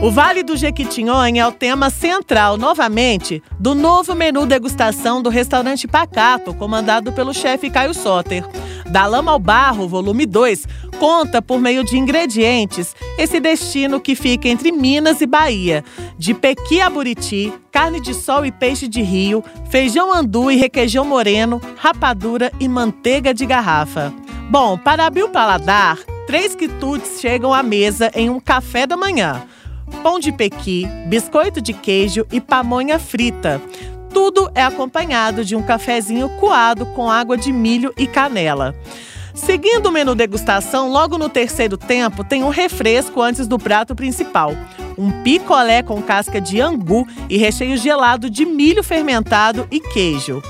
O Vale do Jequitinhonha é o tema central, novamente, do novo menu degustação do restaurante Pacato, comandado pelo chefe Caio Soter. Da Lama ao Barro, volume 2, conta por meio de ingredientes esse destino que fica entre Minas e Bahia. De pequi a buriti, carne de sol e peixe de rio, feijão andu e requeijão moreno, rapadura e manteiga de garrafa. Bom, para abrir o paladar, três quitutes chegam à mesa em um café da manhã pão de pequi, biscoito de queijo e pamonha frita. Tudo é acompanhado de um cafezinho coado com água de milho e canela. Seguindo o menu degustação, logo no terceiro tempo tem um refresco antes do prato principal. Um picolé com casca de angu e recheio gelado de milho fermentado e queijo.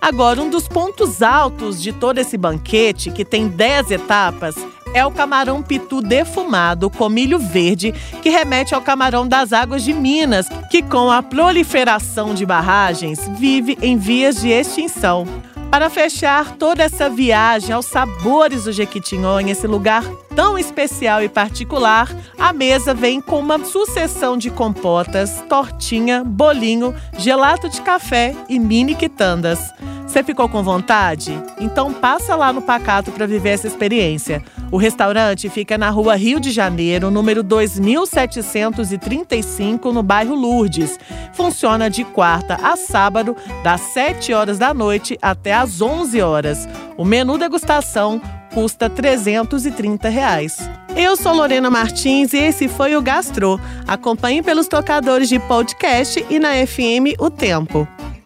Agora, um dos pontos altos de todo esse banquete, que tem 10 etapas, é o camarão pitu defumado com milho verde, que remete ao camarão das águas de Minas, que com a proliferação de barragens vive em vias de extinção. Para fechar toda essa viagem aos sabores do Jequitinhonha, esse lugar tão especial e particular, a mesa vem com uma sucessão de compotas, tortinha, bolinho, gelato de café e mini quitandas. Você ficou com vontade? Então passa lá no Pacato para viver essa experiência. O restaurante fica na rua Rio de Janeiro, número 2735, no bairro Lourdes. Funciona de quarta a sábado, das 7 horas da noite até às 11 horas. O menu degustação custa 330 reais. Eu sou Lorena Martins e esse foi o Gastro. Acompanhe pelos tocadores de podcast e na FM O Tempo.